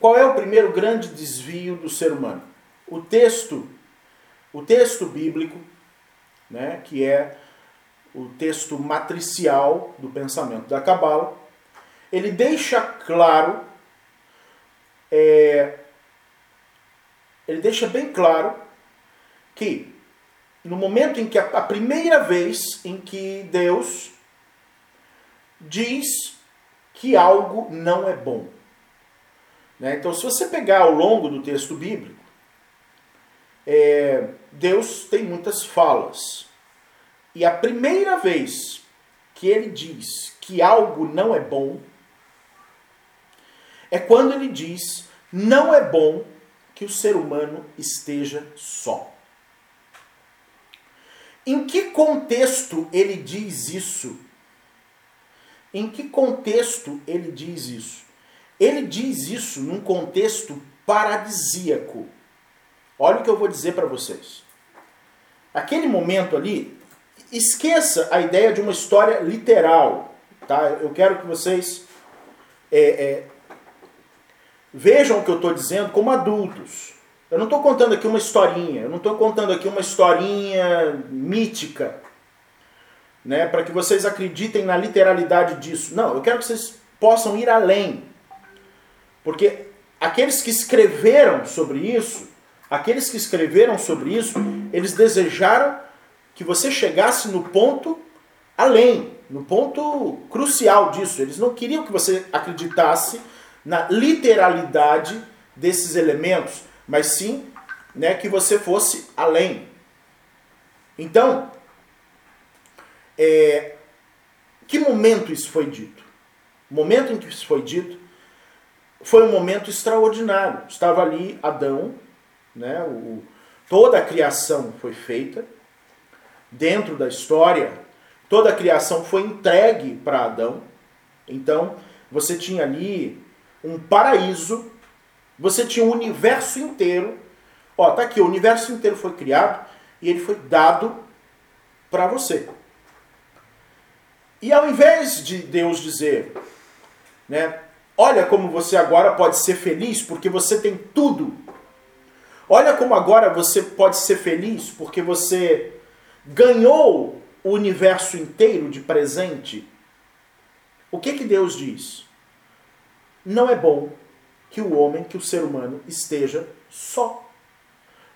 Qual é o primeiro grande desvio do ser humano? O texto, o texto bíblico, né, que é o texto matricial do pensamento da Cabala, ele deixa claro, é, ele deixa bem claro que no momento em que a, a primeira vez em que Deus diz que algo não é bom. Né? Então, se você pegar ao longo do texto bíblico, é, Deus tem muitas falas. E a primeira vez que ele diz que algo não é bom é quando ele diz: não é bom que o ser humano esteja só. Em que contexto ele diz isso? Em que contexto ele diz isso? Ele diz isso num contexto paradisíaco. Olha o que eu vou dizer para vocês. Aquele momento ali, esqueça a ideia de uma história literal. Tá? Eu quero que vocês é, é, vejam o que eu estou dizendo como adultos. Eu não estou contando aqui uma historinha, eu não estou contando aqui uma historinha mítica, né, para que vocês acreditem na literalidade disso. Não, eu quero que vocês possam ir além. Porque aqueles que escreveram sobre isso, aqueles que escreveram sobre isso, eles desejaram que você chegasse no ponto além, no ponto crucial disso. Eles não queriam que você acreditasse na literalidade desses elementos, mas sim né, que você fosse além. Então, é, que momento isso foi dito? O momento em que isso foi dito foi um momento extraordinário. Estava ali Adão, né, o, toda a criação foi feita dentro da história, toda a criação foi entregue para Adão. Então, você tinha ali um paraíso você tinha o universo inteiro. Ó, tá aqui, o universo inteiro foi criado e ele foi dado para você. E ao invés de Deus dizer, né, olha como você agora pode ser feliz porque você tem tudo. Olha como agora você pode ser feliz porque você ganhou o universo inteiro de presente. O que que Deus diz? Não é bom que o homem, que o ser humano esteja só.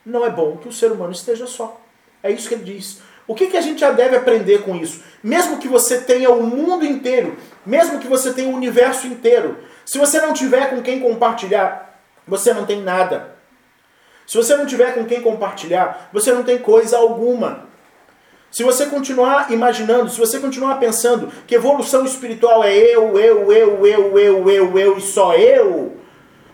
Não é bom que o ser humano esteja só. É isso que ele diz. O que, que a gente já deve aprender com isso? Mesmo que você tenha o mundo inteiro, mesmo que você tenha o universo inteiro, se você não tiver com quem compartilhar, você não tem nada. Se você não tiver com quem compartilhar, você não tem coisa alguma. Se você continuar imaginando, se você continuar pensando que evolução espiritual é eu, eu, eu, eu, eu, eu, eu e só eu,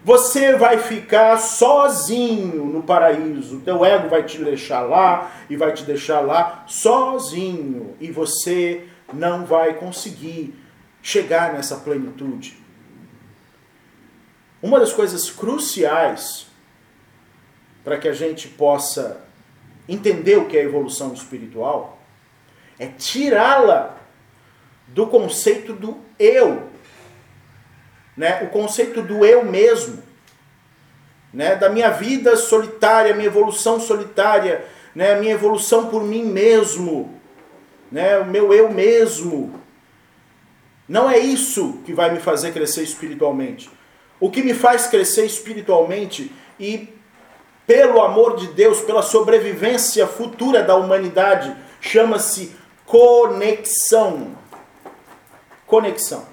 você vai ficar sozinho no paraíso. O teu ego vai te deixar lá e vai te deixar lá sozinho. E você não vai conseguir chegar nessa plenitude. Uma das coisas cruciais para que a gente possa entender o que é evolução espiritual é tirá-la do conceito do eu né, o conceito do eu mesmo, né, da minha vida solitária, minha evolução solitária, né, minha evolução por mim mesmo, né, o meu eu mesmo. Não é isso que vai me fazer crescer espiritualmente. O que me faz crescer espiritualmente e pelo amor de Deus, pela sobrevivência futura da humanidade, chama-se conexão. Conexão.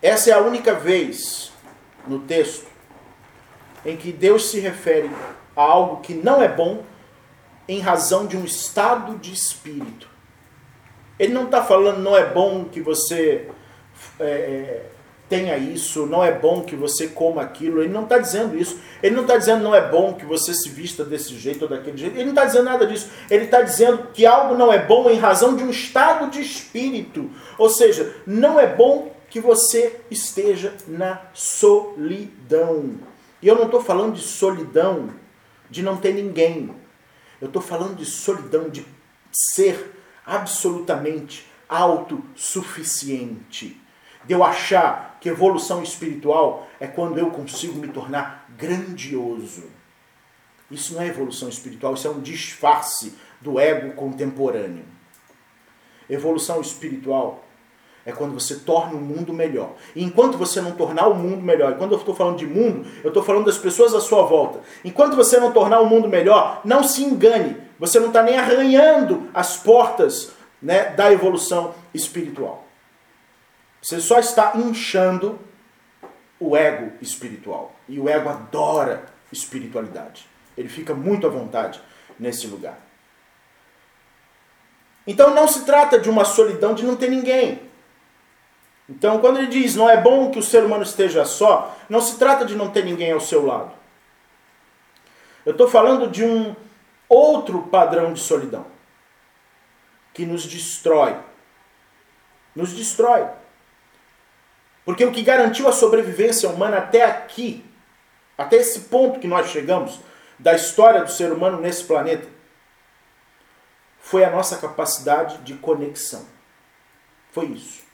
Essa é a única vez no texto em que Deus se refere a algo que não é bom em razão de um estado de espírito. Ele não está falando não é bom que você é, é, tenha isso, não é bom que você coma aquilo. Ele não está dizendo isso. Ele não está dizendo não é bom que você se vista desse jeito ou daquele jeito. Ele não está dizendo nada disso. Ele está dizendo que algo não é bom em razão de um estado de espírito. Ou seja, não é bom que você esteja na solidão. E eu não estou falando de solidão de não ter ninguém. Eu estou falando de solidão de ser absolutamente autossuficiente. De eu achar que evolução espiritual é quando eu consigo me tornar grandioso. Isso não é evolução espiritual, isso é um disfarce do ego contemporâneo. Evolução espiritual é quando você torna o mundo melhor. E enquanto você não tornar o mundo melhor, e quando eu estou falando de mundo, eu estou falando das pessoas à sua volta. Enquanto você não tornar o mundo melhor, não se engane. Você não está nem arranhando as portas né, da evolução espiritual. Você só está inchando o ego espiritual. E o ego adora espiritualidade. Ele fica muito à vontade nesse lugar. Então não se trata de uma solidão de não ter ninguém. Então, quando ele diz não é bom que o ser humano esteja só, não se trata de não ter ninguém ao seu lado. Eu estou falando de um outro padrão de solidão que nos destrói. Nos destrói. Porque o que garantiu a sobrevivência humana até aqui, até esse ponto que nós chegamos da história do ser humano nesse planeta, foi a nossa capacidade de conexão. Foi isso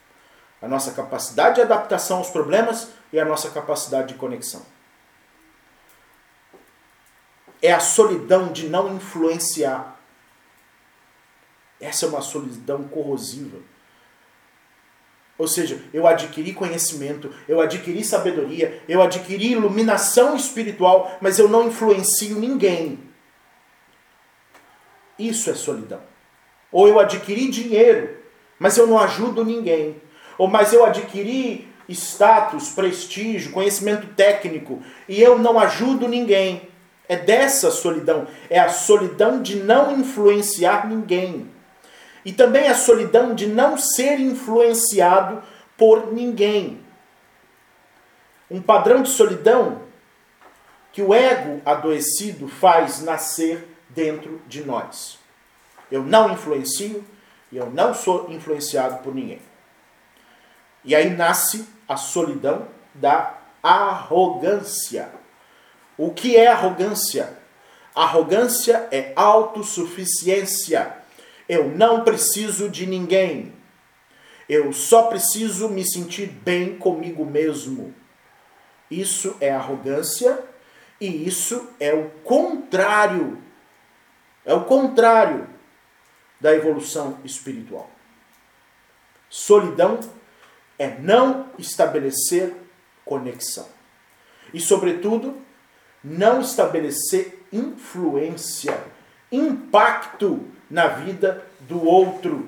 a nossa capacidade de adaptação aos problemas e a nossa capacidade de conexão. É a solidão de não influenciar. Essa é uma solidão corrosiva. Ou seja, eu adquiri conhecimento, eu adquiri sabedoria, eu adquiri iluminação espiritual, mas eu não influencio ninguém. Isso é solidão. Ou eu adquiri dinheiro, mas eu não ajudo ninguém. Ou mas eu adquiri status, prestígio, conhecimento técnico e eu não ajudo ninguém. É dessa solidão, é a solidão de não influenciar ninguém. E também a solidão de não ser influenciado por ninguém. Um padrão de solidão que o ego adoecido faz nascer dentro de nós. Eu não influencio e eu não sou influenciado por ninguém. E aí nasce a solidão da arrogância. O que é arrogância? Arrogância é autossuficiência. Eu não preciso de ninguém. Eu só preciso me sentir bem comigo mesmo. Isso é arrogância e isso é o contrário. É o contrário da evolução espiritual. Solidão é não estabelecer conexão. E, sobretudo, não estabelecer influência, impacto na vida do outro.